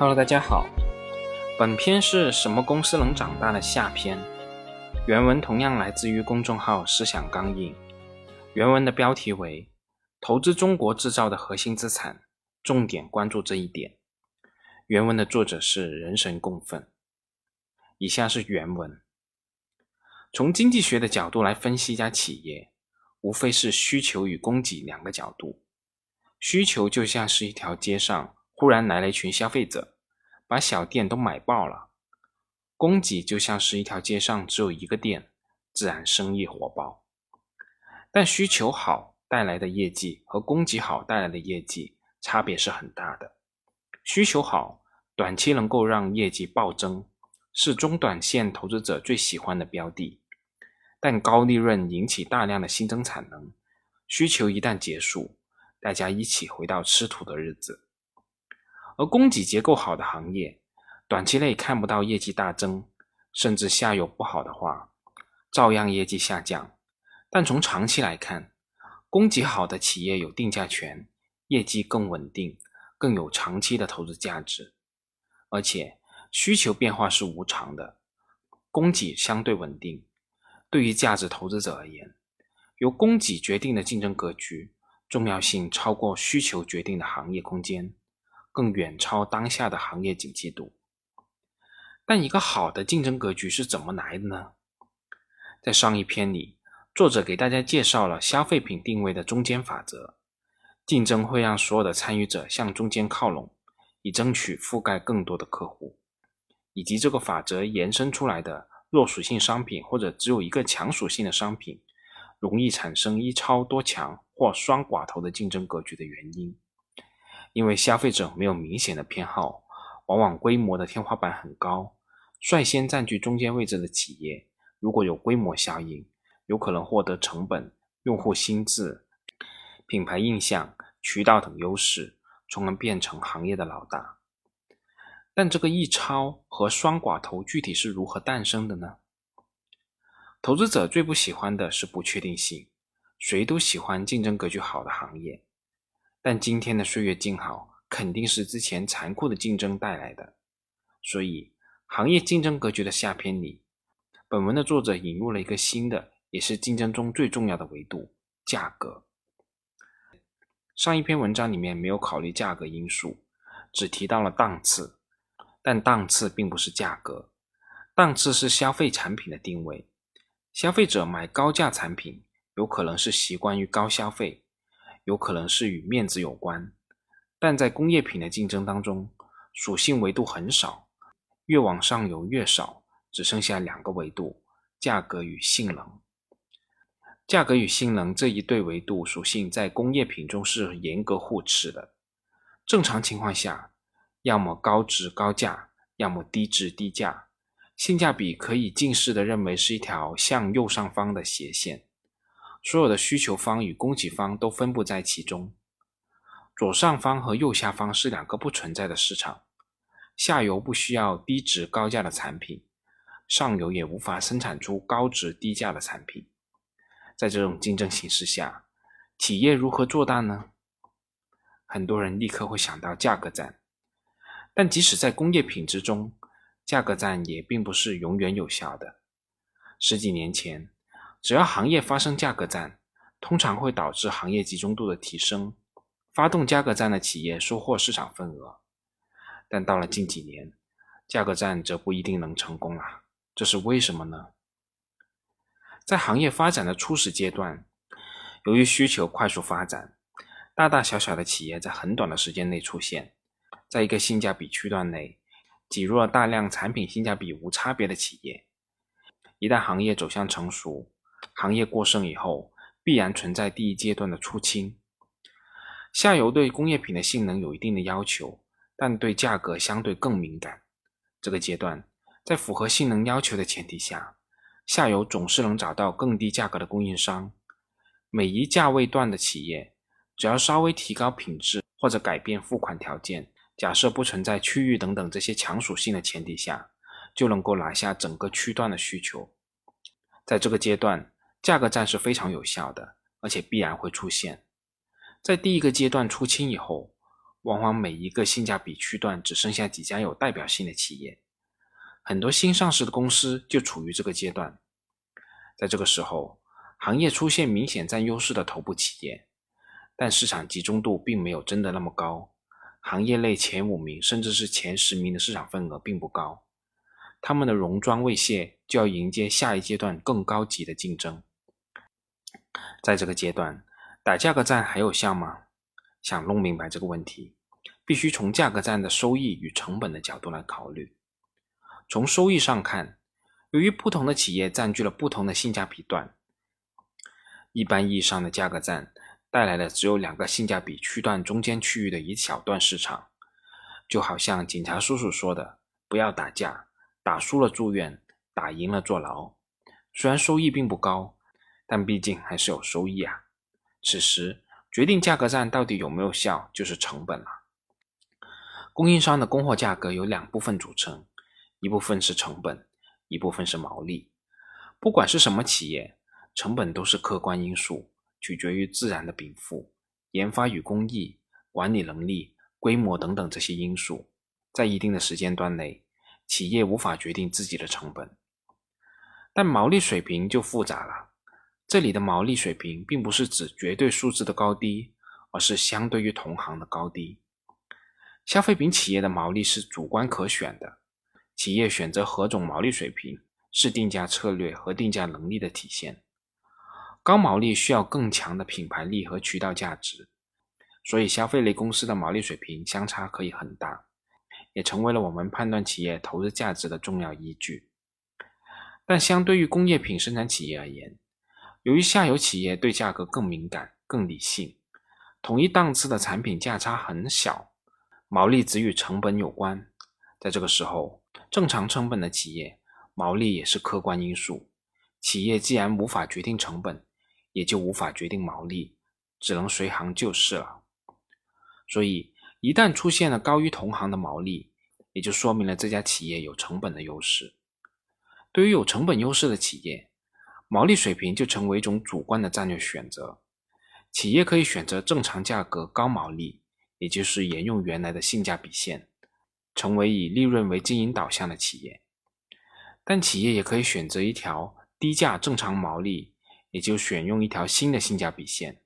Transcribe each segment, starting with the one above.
Hello，大家好。本篇是什么公司能长大的下篇，原文同样来自于公众号“思想刚硬”。原文的标题为“投资中国制造的核心资产”，重点关注这一点。原文的作者是人神共愤。以下是原文：从经济学的角度来分析一家企业，无非是需求与供给两个角度。需求就像是一条街上。忽然来了一群消费者，把小店都买爆了。供给就像是一条街上只有一个店，自然生意火爆。但需求好带来的业绩和供给好带来的业绩差别是很大的。需求好，短期能够让业绩暴增，是中短线投资者最喜欢的标的。但高利润引起大量的新增产能，需求一旦结束，大家一起回到吃土的日子。而供给结构好的行业，短期内看不到业绩大增，甚至下游不好的话，照样业绩下降。但从长期来看，供给好的企业有定价权，业绩更稳定，更有长期的投资价值。而且需求变化是无常的，供给相对稳定。对于价值投资者而言，由供给决定的竞争格局重要性超过需求决定的行业空间。更远超当下的行业景气度，但一个好的竞争格局是怎么来的呢？在上一篇里，作者给大家介绍了消费品定位的中间法则：竞争会让所有的参与者向中间靠拢，以争取覆盖更多的客户，以及这个法则延伸出来的弱属性商品或者只有一个强属性的商品，容易产生一超多强或双寡头的竞争格局的原因。因为消费者没有明显的偏好，往往规模的天花板很高。率先占据中间位置的企业，如果有规模效应，有可能获得成本、用户心智、品牌印象、渠道等优势，从而变成行业的老大。但这个一超和双寡头具体是如何诞生的呢？投资者最不喜欢的是不确定性，谁都喜欢竞争格局好的行业。但今天的岁月静好，肯定是之前残酷的竞争带来的。所以，行业竞争格局的下篇里，本文的作者引入了一个新的，也是竞争中最重要的维度——价格。上一篇文章里面没有考虑价格因素，只提到了档次。但档次并不是价格，档次是消费产品的定位。消费者买高价产品，有可能是习惯于高消费。有可能是与面子有关，但在工业品的竞争当中，属性维度很少，越往上游越少，只剩下两个维度：价格与性能。价格与性能这一对维度属性在工业品中是严格互斥的。正常情况下，要么高值高价，要么低值低价，性价比可以近似的认为是一条向右上方的斜线。所有的需求方与供给方都分布在其中，左上方和右下方是两个不存在的市场。下游不需要低值高价的产品，上游也无法生产出高值低价的产品。在这种竞争形势下，企业如何做大呢？很多人立刻会想到价格战，但即使在工业品之中，价格战也并不是永远有效的。十几年前。只要行业发生价格战，通常会导致行业集中度的提升，发动价格战的企业收获市场份额。但到了近几年，价格战则不一定能成功了。这是为什么呢？在行业发展的初始阶段，由于需求快速发展，大大小小的企业在很短的时间内出现，在一个性价比区段内挤入了大量产品性价比无差别的企业。一旦行业走向成熟，行业过剩以后，必然存在第一阶段的出清。下游对工业品的性能有一定的要求，但对价格相对更敏感。这个阶段，在符合性能要求的前提下，下游总是能找到更低价格的供应商。每一价位段的企业，只要稍微提高品质或者改变付款条件，假设不存在区域等等这些强属性的前提下，就能够拿下整个区段的需求。在这个阶段，价格战是非常有效的，而且必然会出现。在第一个阶段出清以后，往往每一个性价比区段只剩下几家有代表性的企业，很多新上市的公司就处于这个阶段。在这个时候，行业出现明显占优势的头部企业，但市场集中度并没有真的那么高，行业内前五名甚至是前十名的市场份额并不高，他们的戎装未卸，就要迎接下一阶段更高级的竞争。在这个阶段，打价格战还有效吗？想弄明白这个问题。必须从价格战的收益与成本的角度来考虑。从收益上看，由于不同的企业占据了不同的性价比段，一般意义上的价格战带来的只有两个性价比区段中间区域的一小段市场。就好像警察叔叔说的：“不要打架，打输了住院，打赢了坐牢。”虽然收益并不高，但毕竟还是有收益啊。此时决定价格战到底有没有效，就是成本了。供应商的供货价格由两部分组成，一部分是成本，一部分是毛利。不管是什么企业，成本都是客观因素，取决于自然的禀赋、研发与工艺、管理能力、规模等等这些因素。在一定的时间段内，企业无法决定自己的成本。但毛利水平就复杂了，这里的毛利水平并不是指绝对数字的高低，而是相对于同行的高低。消费品企业的毛利是主观可选的，企业选择何种毛利水平是定价策略和定价能力的体现。高毛利需要更强的品牌力和渠道价值，所以消费类公司的毛利水平相差可以很大，也成为了我们判断企业投资价值的重要依据。但相对于工业品生产企业而言，由于下游企业对价格更敏感、更理性，同一档次的产品价差很小。毛利只与成本有关，在这个时候，正常成本的企业毛利也是客观因素。企业既然无法决定成本，也就无法决定毛利，只能随行就市了。所以，一旦出现了高于同行的毛利，也就说明了这家企业有成本的优势。对于有成本优势的企业，毛利水平就成为一种主观的战略选择。企业可以选择正常价格高毛利。也就是沿用原来的性价比线，成为以利润为经营导向的企业。但企业也可以选择一条低价正常毛利，也就选用一条新的性价比线，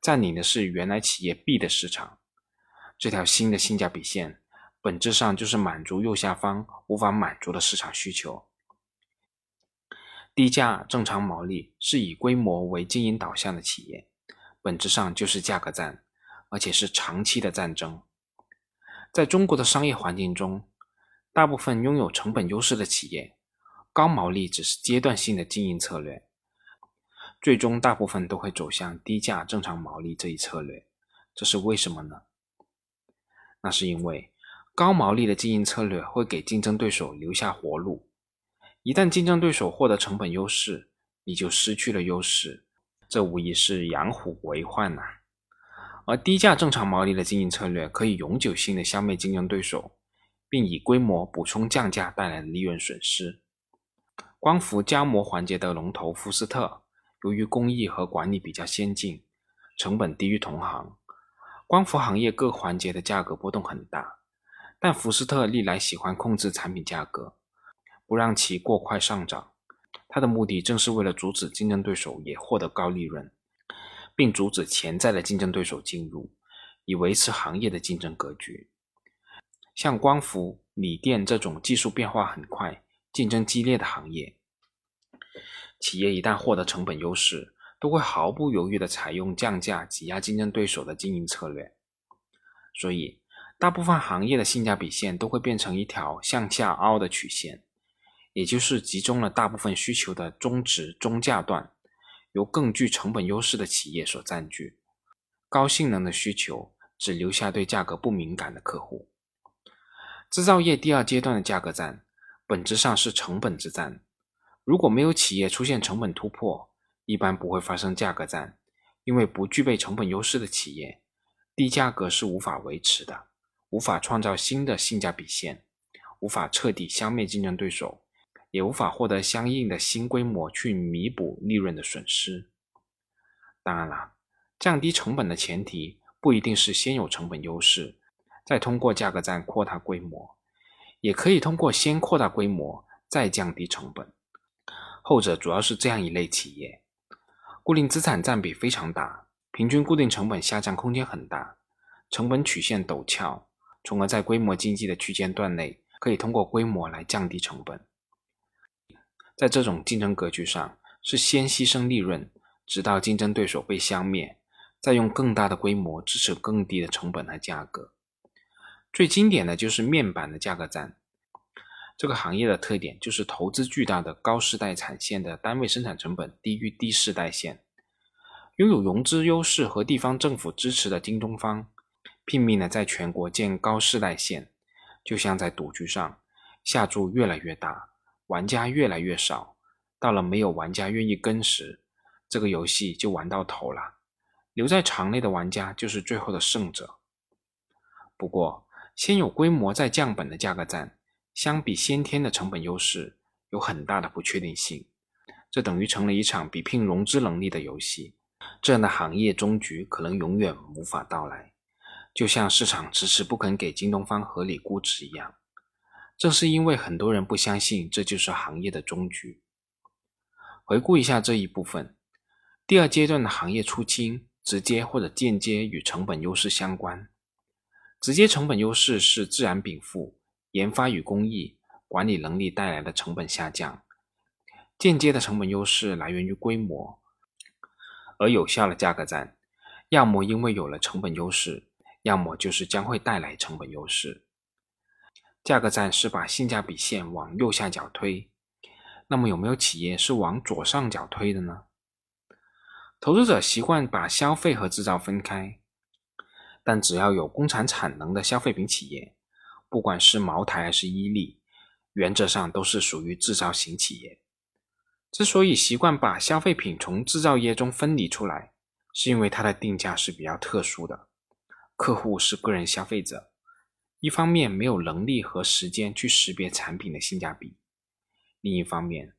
占领的是原来企业 B 的市场。这条新的性价比线本质上就是满足右下方无法满足的市场需求。低价正常毛利是以规模为经营导向的企业，本质上就是价格战。而且是长期的战争。在中国的商业环境中，大部分拥有成本优势的企业，高毛利只是阶段性的经营策略，最终大部分都会走向低价正常毛利这一策略。这是为什么呢？那是因为高毛利的经营策略会给竞争对手留下活路，一旦竞争对手获得成本优势，你就失去了优势，这无疑是养虎为患呐。而低价正常毛利的经营策略可以永久性的消灭竞争对手，并以规模补充降价带来的利润损失。光伏胶膜环节的龙头福斯特，由于工艺和管理比较先进，成本低于同行，光伏行业各环节的价格波动很大。但福斯特历来喜欢控制产品价格，不让其过快上涨。它的目的正是为了阻止竞争对手也获得高利润。并阻止潜在的竞争对手进入，以维持行业的竞争格局。像光伏、锂电这种技术变化很快、竞争激烈的行业，企业一旦获得成本优势，都会毫不犹豫地采用降价挤压竞争对手的经营策略。所以，大部分行业的性价比线都会变成一条向下凹的曲线，也就是集中了大部分需求的中值中价段。由更具成本优势的企业所占据，高性能的需求只留下对价格不敏感的客户。制造业第二阶段的价格战，本质上是成本之战。如果没有企业出现成本突破，一般不会发生价格战，因为不具备成本优势的企业，低价格是无法维持的，无法创造新的性价比线，无法彻底消灭竞争对手。也无法获得相应的新规模去弥补利润的损失。当然了，降低成本的前提不一定是先有成本优势，再通过价格战扩大规模，也可以通过先扩大规模再降低成本。后者主要是这样一类企业，固定资产占比非常大，平均固定成本下降空间很大，成本曲线陡峭，从而在规模经济的区间段内，可以通过规模来降低成本。在这种竞争格局上，是先牺牲利润，直到竞争对手被消灭。再用更大的规模支持更低的成本和价格。最经典的就是面板的价格战。这个行业的特点就是投资巨大的高世代产线的单位生产成本低于低世代线。拥有融资优势和地方政府支持的京东方，拼命的在全国建高世代线，就像在赌局上，下注越来越大，玩家越来越少，到了没有玩家愿意跟时，这个游戏就玩到头了。留在场内的玩家就是最后的胜者。不过，先有规模再降本的价格战，相比先天的成本优势，有很大的不确定性。这等于成了一场比拼融资能力的游戏。这样的行业终局可能永远无法到来，就像市场迟迟不肯给京东方合理估值一样。正是因为很多人不相信这就是行业的终局。回顾一下这一部分，第二阶段的行业出清。直接或者间接与成本优势相关。直接成本优势是自然禀赋、研发与工艺、管理能力带来的成本下降；间接的成本优势来源于规模。而有效的价格战，要么因为有了成本优势，要么就是将会带来成本优势。价格战是把性价比线往右下角推，那么有没有企业是往左上角推的呢？投资者习惯把消费和制造分开，但只要有工厂产能的消费品企业，不管是茅台还是伊利，原则上都是属于制造型企业。之所以习惯把消费品从制造业中分离出来，是因为它的定价是比较特殊的，客户是个人消费者，一方面没有能力和时间去识别产品的性价比，另一方面，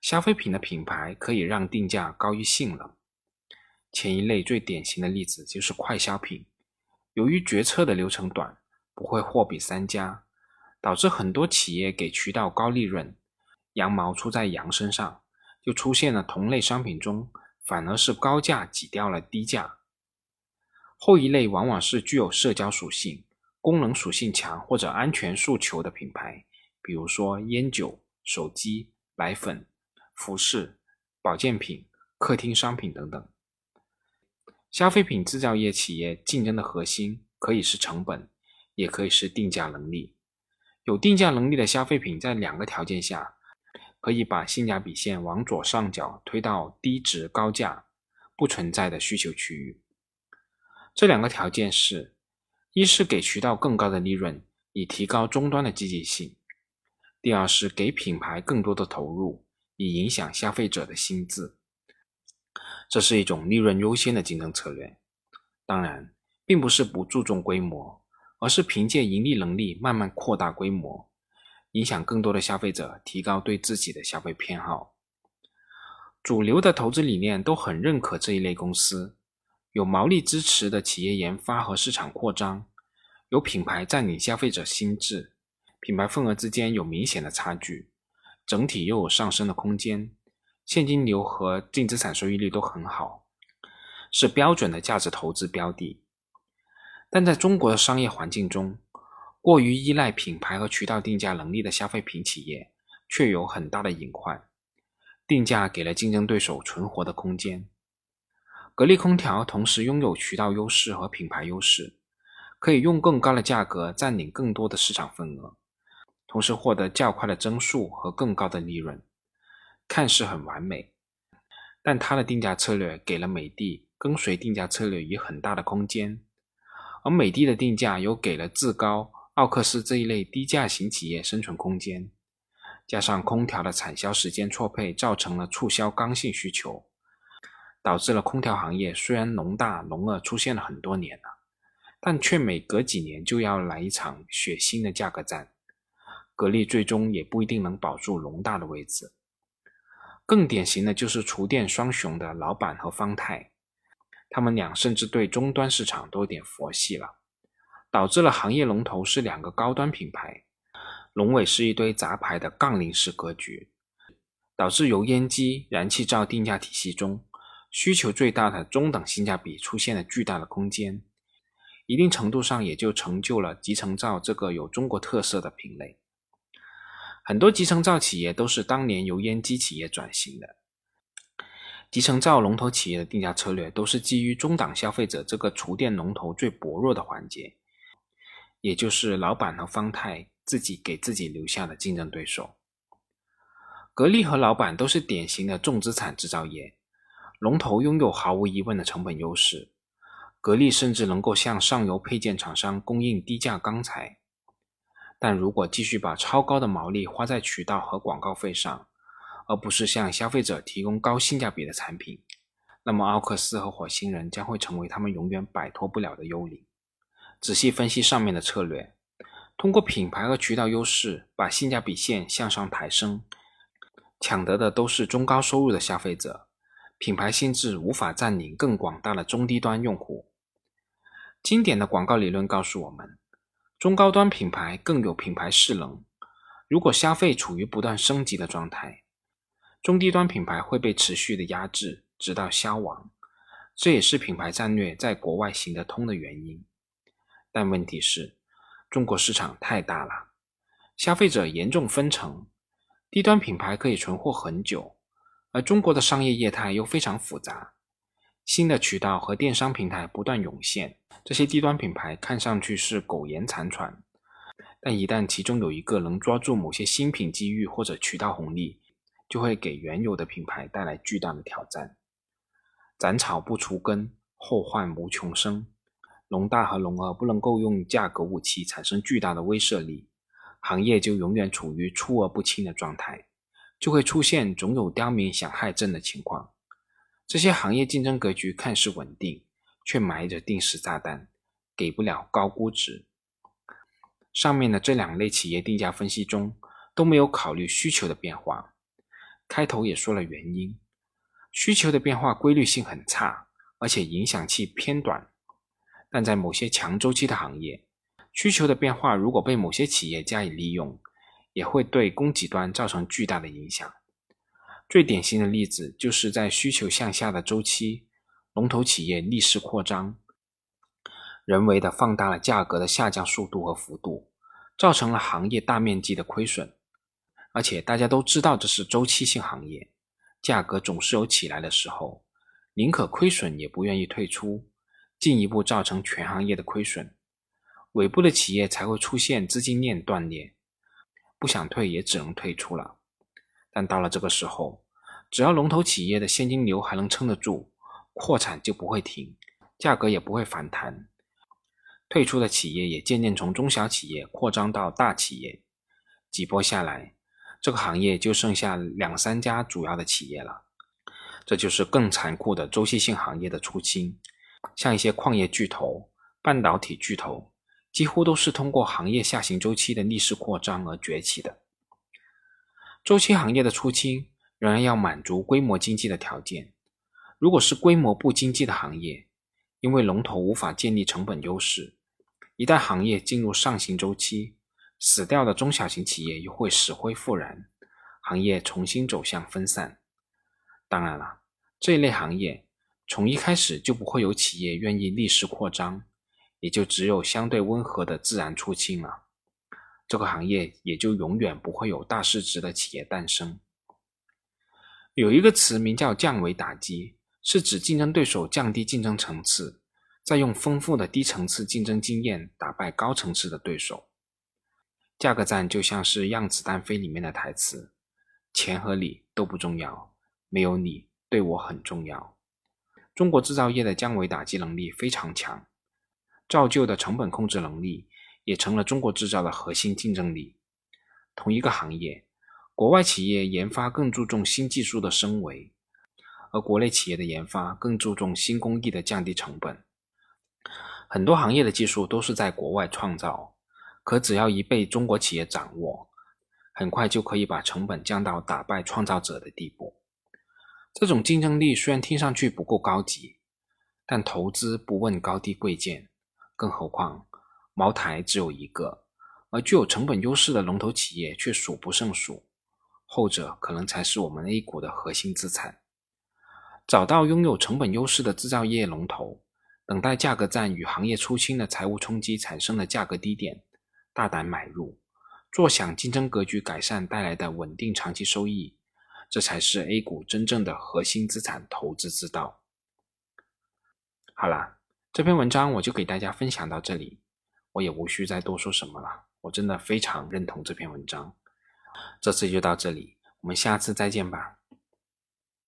消费品的品牌可以让定价高于性能。前一类最典型的例子就是快消品，由于决策的流程短，不会货比三家，导致很多企业给渠道高利润，羊毛出在羊身上，就出现了同类商品中反而是高价挤掉了低价。后一类往往是具有社交属性、功能属性强或者安全诉求的品牌，比如说烟酒、手机、奶粉、服饰、保健品、客厅商品等等。消费品制造业企业竞争的核心可以是成本，也可以是定价能力。有定价能力的消费品，在两个条件下，可以把性价比线往左上角推到低值高价不存在的需求区域。这两个条件是：一是给渠道更高的利润，以提高终端的积极性；第二是给品牌更多的投入，以影响消费者的心智。这是一种利润优先的竞争策略，当然，并不是不注重规模，而是凭借盈利能力慢慢扩大规模，影响更多的消费者，提高对自己的消费偏好。主流的投资理念都很认可这一类公司，有毛利支持的企业研发和市场扩张，有品牌占领消费者心智，品牌份额之间有明显的差距，整体又有上升的空间。现金流和净资产收益率都很好，是标准的价值投资标的。但在中国的商业环境中，过于依赖品牌和渠道定价能力的消费品企业却有很大的隐患。定价给了竞争对手存活的空间。格力空调同时拥有渠道优势和品牌优势，可以用更高的价格占领更多的市场份额，同时获得较快的增速和更高的利润。看似很完美，但它的定价策略给了美的跟随定价策略以很大的空间，而美的的定价又给了志高、奥克斯这一类低价型企业生存空间。加上空调的产销时间错配，造成了促销刚性需求，导致了空调行业虽然龙大龙二出现了很多年了，但却每隔几年就要来一场血腥的价格战。格力最终也不一定能保住龙大的位置。更典型的就是厨电双雄的老板和方太，他们俩甚至对终端市场都有点佛系了。导致了行业龙头是两个高端品牌，龙尾是一堆杂牌的杠铃式格局，导致油烟机、燃气灶定价体系中需求最大的中等性价比出现了巨大的空间，一定程度上也就成就了集成灶这个有中国特色的品类。很多集成灶企业都是当年油烟机企业转型的。集成灶龙头企业的定价策略都是基于中档消费者这个厨电龙头最薄弱的环节，也就是老板和方太自己给自己留下的竞争对手。格力和老板都是典型的重资产制造业，龙头拥有毫无疑问的成本优势。格力甚至能够向上游配件厂商供应低价钢材，但如果继续把超高的毛利花在渠道和广告费上，而不是向消费者提供高性价比的产品，那么奥克斯和火星人将会成为他们永远摆脱不了的幽灵。仔细分析上面的策略，通过品牌和渠道优势把性价比线向上抬升，抢得的都是中高收入的消费者，品牌性质无法占领更广大的中低端用户。经典的广告理论告诉我们，中高端品牌更有品牌势能。如果消费处于不断升级的状态，中低端品牌会被持续的压制，直到消亡，这也是品牌战略在国外行得通的原因。但问题是，中国市场太大了，消费者严重分层，低端品牌可以存活很久，而中国的商业业态又非常复杂，新的渠道和电商平台不断涌现，这些低端品牌看上去是苟延残喘，但一旦其中有一个能抓住某些新品机遇或者渠道红利，就会给原有的品牌带来巨大的挑战。斩草不除根，后患无穷生。龙大和龙二不能够用价格武器产生巨大的威慑力，行业就永远处于出而不清的状态，就会出现总有刁民想害朕的情况。这些行业竞争格局看似稳定，却埋着定时炸弹，给不了高估值。上面的这两类企业定价分析中都没有考虑需求的变化。开头也说了原因，需求的变化规律性很差，而且影响期偏短。但在某些强周期的行业，需求的变化如果被某些企业加以利用，也会对供给端造成巨大的影响。最典型的例子就是在需求向下的周期，龙头企业逆势扩张，人为的放大了价格的下降速度和幅度，造成了行业大面积的亏损。而且大家都知道这是周期性行业，价格总是有起来的时候，宁可亏损也不愿意退出，进一步造成全行业的亏损，尾部的企业才会出现资金链断裂，不想退也只能退出了。但到了这个时候，只要龙头企业的现金流还能撑得住，扩产就不会停，价格也不会反弹，退出的企业也渐渐从中小企业扩张到大企业，几波下来。这个行业就剩下两三家主要的企业了，这就是更残酷的周期性行业的出清。像一些矿业巨头、半导体巨头，几乎都是通过行业下行周期的逆势扩张而崛起的。周期行业的出清仍然要满足规模经济的条件。如果是规模不经济的行业，因为龙头无法建立成本优势，一旦行业进入上行周期，死掉的中小型企业又会死灰复燃，行业重新走向分散。当然了，这一类行业从一开始就不会有企业愿意逆势扩张，也就只有相对温和的自然出清了。这个行业也就永远不会有大市值的企业诞生。有一个词名叫降维打击，是指竞争对手降低竞争层次，再用丰富的低层次竞争经验打败高层次的对手。价格战就像是《让子弹飞》里面的台词：“钱和你都不重要，没有你对我很重要。”中国制造业的降维打击能力非常强，造就的成本控制能力也成了中国制造的核心竞争力。同一个行业，国外企业研发更注重新技术的升维，而国内企业的研发更注重新工艺的降低成本。很多行业的技术都是在国外创造。可只要一被中国企业掌握，很快就可以把成本降到打败创造者的地步。这种竞争力虽然听上去不够高级，但投资不问高低贵贱，更何况茅台只有一个，而具有成本优势的龙头企业却数不胜数，后者可能才是我们 A 股的核心资产。找到拥有成本优势的制造业龙头，等待价格战与行业出清的财务冲击产生的价格低点，大胆买入，坐享竞争格局改善带来的稳定长期收益，这才是 A 股真正的核心资产投资之道。好啦，这篇文章我就给大家分享到这里，我也无需再多说什么了。我真的非常认同这篇文章，这次就到这里，我们下次再见吧。